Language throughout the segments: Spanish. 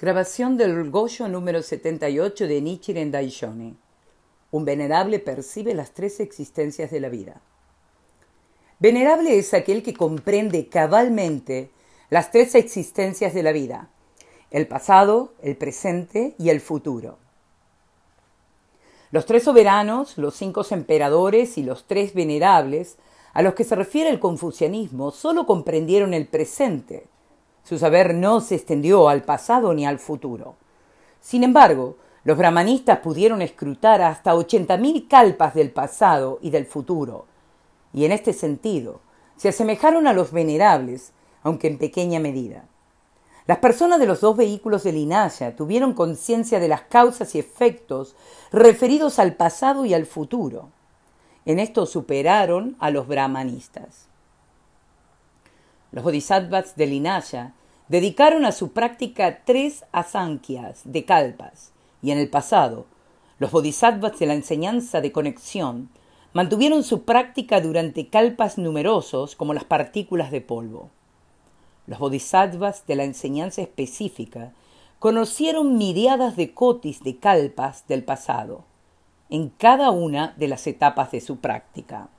Grabación del Goyo número 78 de Nichiren Daishonin. Un venerable percibe las tres existencias de la vida. Venerable es aquel que comprende cabalmente las tres existencias de la vida, el pasado, el presente y el futuro. Los tres soberanos, los cinco emperadores y los tres venerables, a los que se refiere el confucianismo, solo comprendieron el presente, su saber no se extendió al pasado ni al futuro. Sin embargo, los brahmanistas pudieron escrutar hasta ochenta mil calpas del pasado y del futuro, y en este sentido se asemejaron a los venerables, aunque en pequeña medida. Las personas de los dos vehículos de Linaya tuvieron conciencia de las causas y efectos referidos al pasado y al futuro. En esto superaron a los brahmanistas. Los bodhisattvas de Linaya dedicaron a su práctica tres asankyas de kalpas, y en el pasado, los bodhisattvas de la enseñanza de conexión mantuvieron su práctica durante kalpas numerosos como las partículas de polvo. Los bodhisattvas de la enseñanza específica conocieron miriadas de cotis de kalpas del pasado, en cada una de las etapas de su práctica.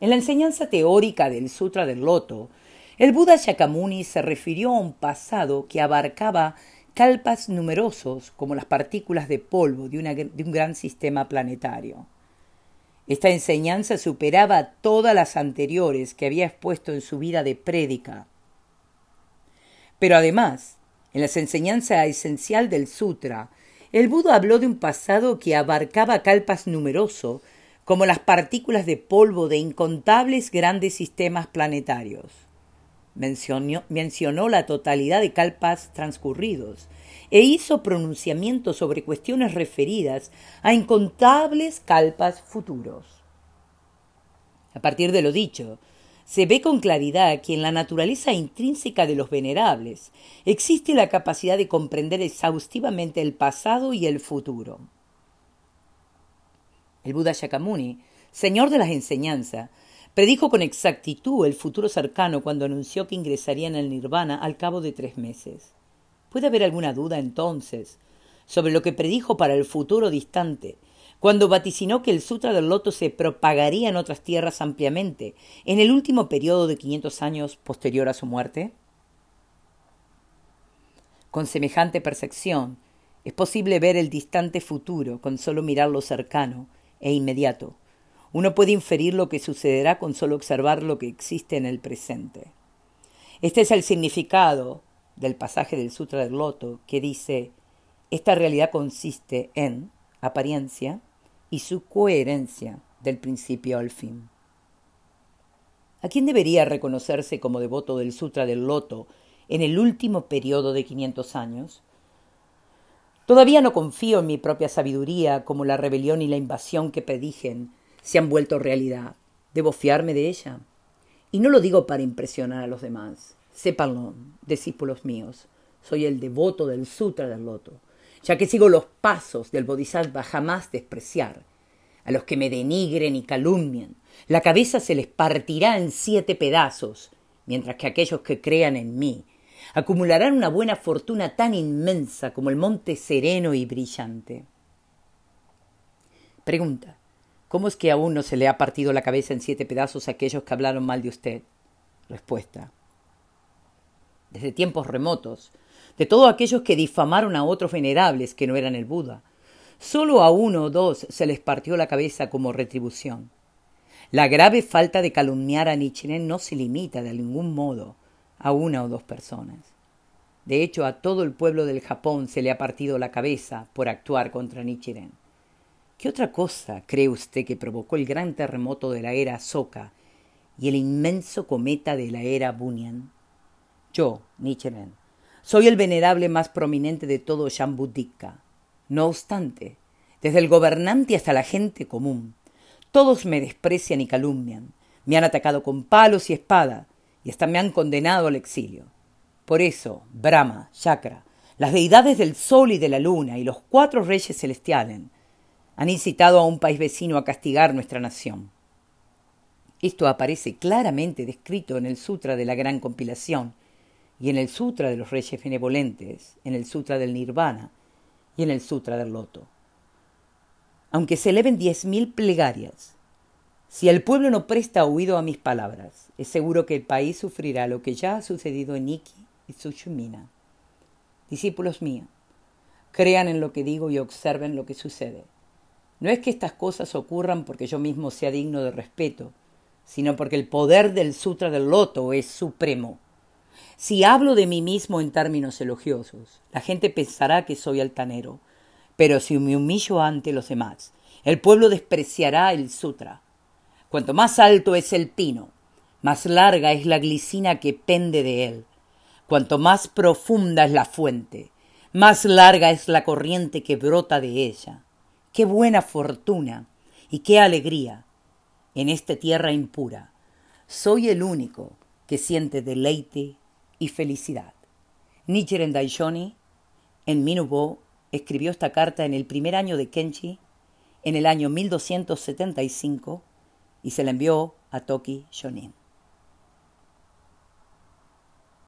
En la enseñanza teórica del Sutra del Loto, el Buda Shakyamuni se refirió a un pasado que abarcaba calpas numerosos como las partículas de polvo de, un gran sistema planetario. Esta enseñanza superaba todas las anteriores que había expuesto en su vida de prédica. Pero además, en la enseñanza esencial del Sutra, el Buda habló de un pasado que abarcaba calpas numeroso como las partículas de polvo de incontables grandes sistemas planetarios. Mencionó, mencionó, la totalidad de calpas transcurridos e hizo pronunciamientos sobre cuestiones referidas a incontables calpas futuros. A partir de lo dicho, se ve con claridad que en la naturaleza intrínseca de los venerables existe la capacidad de comprender exhaustivamente el pasado y el futuro. El Buda Shakyamuni, señor de las enseñanzas, predijo con exactitud el futuro cercano cuando anunció que ingresaría en el nirvana al cabo de tres meses. ¿Puede haber alguna duda entonces sobre lo que predijo para el futuro distante, cuando vaticinó que el Sutra del Loto se propagaría en otras tierras ampliamente en el último periodo de 500 años posterior a su muerte? Con semejante percepción, es posible ver el distante futuro con solo mirar lo cercano e inmediato. Uno puede inferir lo que sucederá con solo observar lo que existe en el presente. Este es el significado del pasaje del Sutra del Loto que dice, esta realidad consiste en apariencia y su coherencia del principio al fin. ¿A quién debería reconocerse como devoto del Sutra del Loto en el último periodo de 500 años? Todavía no confío en mi propia sabiduría como la rebelión y la invasión que predigen se han vuelto realidad. Debo fiarme de ella. Y no lo digo para impresionar a los demás. Sépanlo, discípulos míos. Soy el devoto del Sutra del Loto, ya que sigo los pasos del Bodhisattva jamás despreciar. A los que me denigren y calumnien, la cabeza se les partirá en siete pedazos, mientras que aquellos que crean en mí acumularán una buena fortuna tan inmensa como el monte sereno y brillante. Pregunta. ¿Cómo es que aún no se le ha partido la cabeza en siete pedazos a aquellos que hablaron mal de usted? Respuesta. Desde tiempos remotos, de todos aquellos que difamaron a otros venerables que no eran el Buda, solo a uno o dos se les partió la cabeza como retribución. La grave falta de calumniar a Nichiren no se limita de ningún modo a una o dos personas. De hecho, a todo el pueblo del Japón se le ha partido la cabeza por actuar contra Nichiren. ¿Qué otra cosa cree usted que provocó el gran terremoto de la era Soka y el inmenso cometa de la era Bunyan? Yo, Nichiren, soy el venerable más prominente de todo Shambudika. No obstante, desde el gobernante hasta la gente común, todos me desprecian y calumnian, me han atacado con palos y espada, y hasta me han condenado al exilio. Por eso, Brahma, Chakra, las deidades del sol y de la luna y los cuatro reyes celestiales han incitado a un país vecino a castigar nuestra nación. Esto aparece claramente descrito en el Sutra de la Gran Compilación y en el Sutra de los Reyes Benevolentes, en el Sutra del Nirvana y en el Sutra del Loto. Aunque se eleven diez mil plegarias, si el pueblo no presta oído a mis palabras, es seguro que el país sufrirá lo que ya ha sucedido en Iki y Tsushimina. Discípulos míos, crean en lo que digo y observen lo que sucede. No es que estas cosas ocurran porque yo mismo sea digno de respeto, sino porque el poder del Sutra del Loto es supremo. Si hablo de mí mismo en términos elogiosos, la gente pensará que soy altanero, pero si me humillo ante los demás, el pueblo despreciará el Sutra. Cuanto más alto es el pino, más larga es la glicina que pende de él. Cuanto más profunda es la fuente, más larga es la corriente que brota de ella. Qué buena fortuna y qué alegría en esta tierra impura. Soy el único que siente deleite y felicidad. Nichiren Daishonin, en Minubo, escribió esta carta en el primer año de Kenchi, en el año 1275, y se la envió a Toki Shonin.